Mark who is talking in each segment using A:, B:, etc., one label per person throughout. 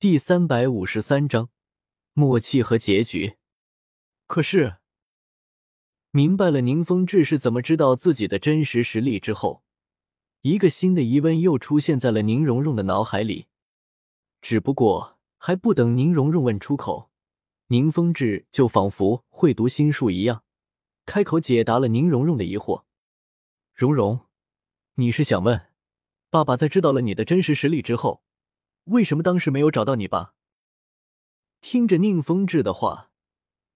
A: 第三百五十三章默契和结局。可是，明白了宁风致是怎么知道自己的真实实力之后，一个新的疑问又出现在了宁荣荣的脑海里。只不过，还不等宁荣荣问出口，宁风致就仿佛会读心术一样，开口解答了宁荣荣的疑惑：“荣荣，你是想问，爸爸在知道了你的真实实力之后？”为什么当时没有找到你爸？听着宁风致的话，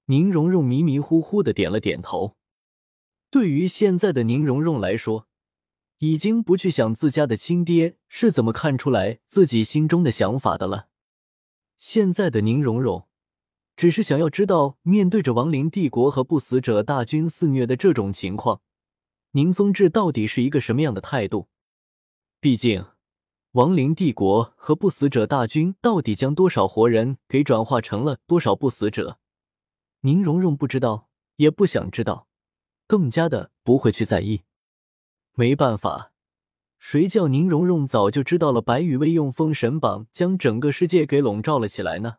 A: 宁荣荣迷迷糊糊的点了点头。对于现在的宁荣荣来说，已经不去想自家的亲爹是怎么看出来自己心中的想法的了。现在的宁荣荣，只是想要知道，面对着亡灵帝国和不死者大军肆虐的这种情况，宁风致到底是一个什么样的态度？毕竟。亡灵帝国和不死者大军到底将多少活人给转化成了多少不死者？宁荣荣不知道，也不想知道，更加的不会去在意。没办法，谁叫宁荣荣早就知道了白羽薇用封神榜将整个世界给笼罩了起来呢？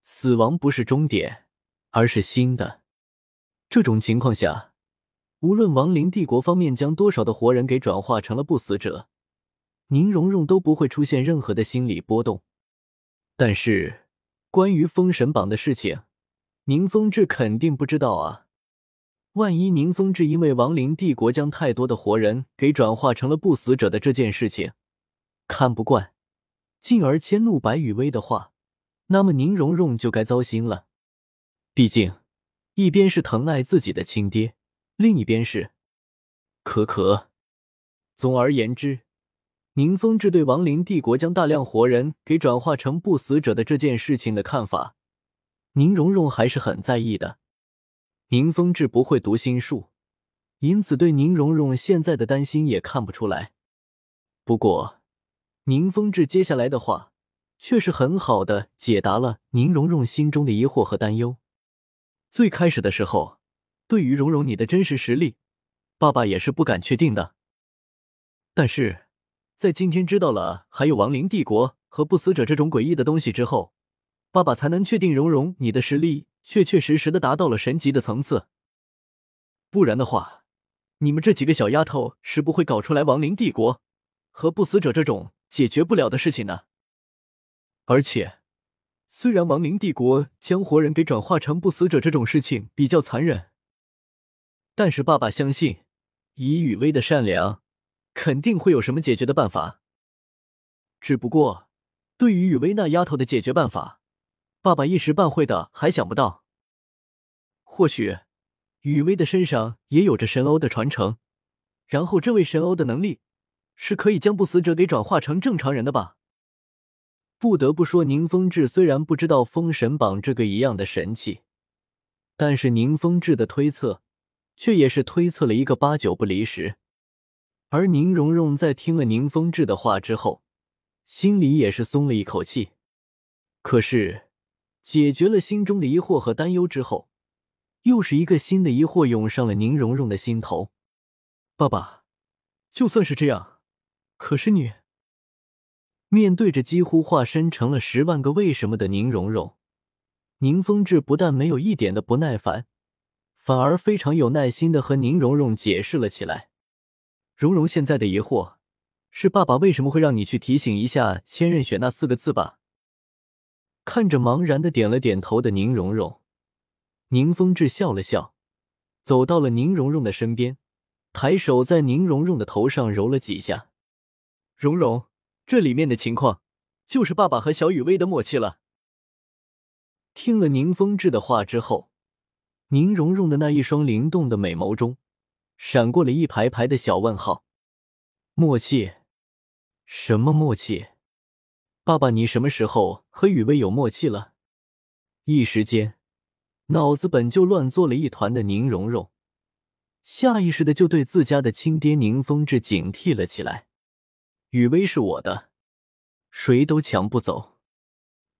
A: 死亡不是终点，而是新的。这种情况下，无论亡灵帝国方面将多少的活人给转化成了不死者。宁荣荣都不会出现任何的心理波动，但是关于封神榜的事情，宁风致肯定不知道啊！万一宁风致因为亡灵帝国将太多的活人给转化成了不死者的这件事情看不惯，进而迁怒白羽薇的话，那么宁荣荣就该糟心了。毕竟，一边是疼爱自己的亲爹，另一边是可可。总而言之。宁风致对亡灵帝国将大量活人给转化成不死者的这件事情的看法，宁荣荣还是很在意的。宁风致不会读心术，因此对宁荣荣现在的担心也看不出来。不过，宁风致接下来的话却是很好的解答了宁荣荣心中的疑惑和担忧。最开始的时候，对于荣荣你的真实实力，爸爸也是不敢确定的，但是。在今天知道了还有亡灵帝国和不死者这种诡异的东西之后，爸爸才能确定蓉蓉你的实力确确实实的达到了神级的层次。不然的话，你们这几个小丫头是不会搞出来亡灵帝国和不死者这种解决不了的事情的。而且，虽然亡灵帝国将活人给转化成不死者这种事情比较残忍，但是爸爸相信，以雨薇的善良。肯定会有什么解决的办法，只不过对于雨薇那丫头的解决办法，爸爸一时半会的还想不到。或许雨薇的身上也有着神欧的传承，然后这位神欧的能力是可以将不死者给转化成正常人的吧？不得不说，宁风致虽然不知道封神榜这个一样的神器，但是宁风致的推测却也是推测了一个八九不离十。而宁荣荣在听了宁风致的话之后，心里也是松了一口气。可是，解决了心中的疑惑和担忧之后，又是一个新的疑惑涌上了宁荣荣的心头。爸爸，就算是这样，可是你……面对着几乎化身成了十万个为什么的宁荣荣，宁风致不但没有一点的不耐烦，反而非常有耐心的和宁荣荣解释了起来。蓉蓉现在的疑惑是爸爸为什么会让你去提醒一下“千仞雪”那四个字吧？看着茫然的点了点头的宁荣荣，宁风致笑了笑，走到了宁荣荣的身边，抬手在宁荣荣的头上揉了几下。蓉蓉，这里面的情况就是爸爸和小雨薇的默契了。听了宁风致的话之后，宁荣荣的那一双灵动的美眸中。闪过了一排排的小问号，默契？什么默契？爸爸，你什么时候和雨薇有默契了？一时间，脑子本就乱作了一团的宁荣荣，下意识的就对自家的亲爹宁风致警惕了起来。雨薇是我的，谁都抢不走。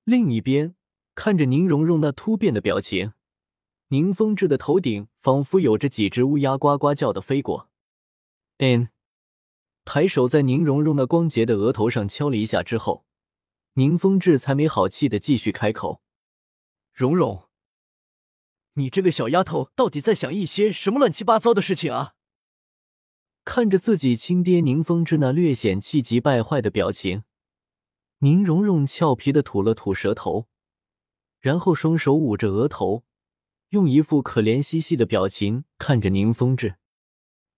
A: 另一边，看着宁荣荣那突变的表情。宁风致的头顶仿佛有着几只乌鸦呱呱叫的飞过。嗯，抬手在宁荣荣那光洁的额头上敲了一下之后，宁风致才没好气的继续开口：“
B: 荣荣，你这个小丫头到底在想一些什么乱七八糟的事情啊？”
A: 看着自己亲爹宁风致那略显气急败坏的表情，宁荣荣俏皮的吐了吐舌头，然后双手捂着额头，用一副可怜兮兮的表情看着宁风致。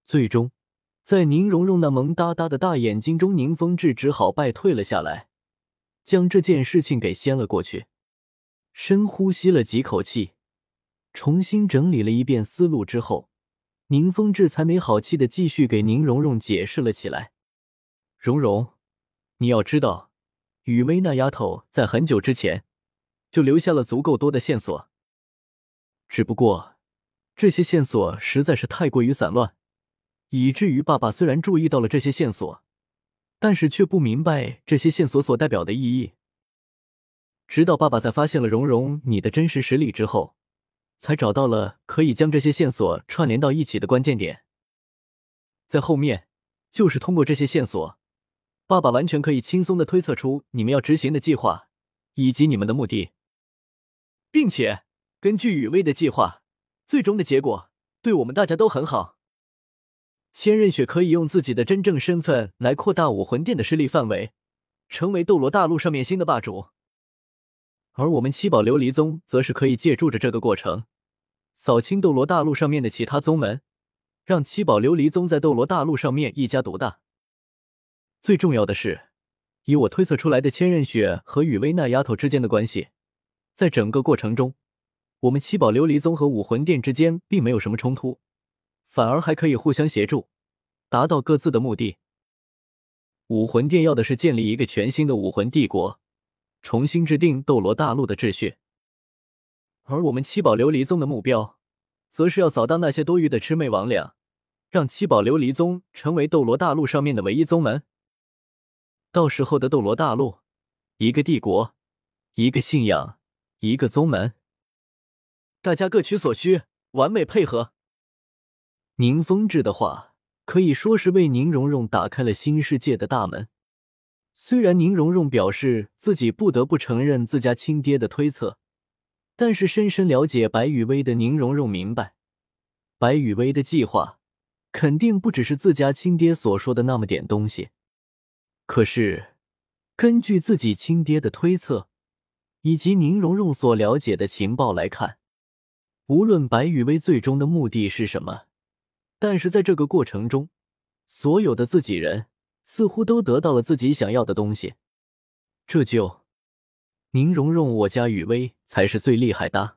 A: 最终，在宁荣荣那萌哒哒的大眼睛中，宁风致只好败退了下来，将这件事情给掀了过去。深呼吸了几口气，重新整理了一遍思路之后。宁风致才没好气的继续给宁荣荣解释了起来：“荣荣，你要知道，雨薇那丫头在很久之前就留下了足够多的线索，只不过这些线索实在是太过于散乱，以至于爸爸虽然注意到了这些线索，但是却不明白这些线索所代表的意义。直到爸爸在发现了荣荣你的真实实力之后。”才找到了可以将这些线索串联到一起的关键点，在后面就是通过这些线索，爸爸完全可以轻松的推测出你们要执行的计划以及你们的目的，并且根据雨薇的计划，最终的结果对我们大家都很好。千仞雪可以用自己的真正身份来扩大武魂殿的势力范围，成为斗罗大陆上面新的霸主。而我们七宝琉璃宗则是可以借助着这个过程，扫清斗罗大陆上面的其他宗门，让七宝琉璃宗在斗罗大陆上面一家独大。最重要的是，以我推测出来的千仞雪和雨薇那丫头之间的关系，在整个过程中，我们七宝琉璃宗和武魂殿之间并没有什么冲突，反而还可以互相协助，达到各自的目的。武魂殿要的是建立一个全新的武魂帝国。重新制定斗罗大陆的秩序，而我们七宝琉璃宗的目标，则是要扫荡那些多余的魑魅魍魉，让七宝琉璃宗成为斗罗大陆上面的唯一宗门。到时候的斗罗大陆，一个帝国，一个信仰，一个宗门，大家各取所需，完美配合。宁风致的话可以说是为宁荣荣打开了新世界的大门。虽然宁荣荣表示自己不得不承认自家亲爹的推测，但是深深了解白雨薇的宁荣荣明白，白雨薇的计划肯定不只是自家亲爹所说的那么点东西。可是，根据自己亲爹的推测，以及宁荣荣所了解的情报来看，无论白雨薇最终的目的是什么，但是在这个过程中，所有的自己人。似乎都得到了自己想要的东西，这就宁荣荣，我家雨薇才是最厉害的。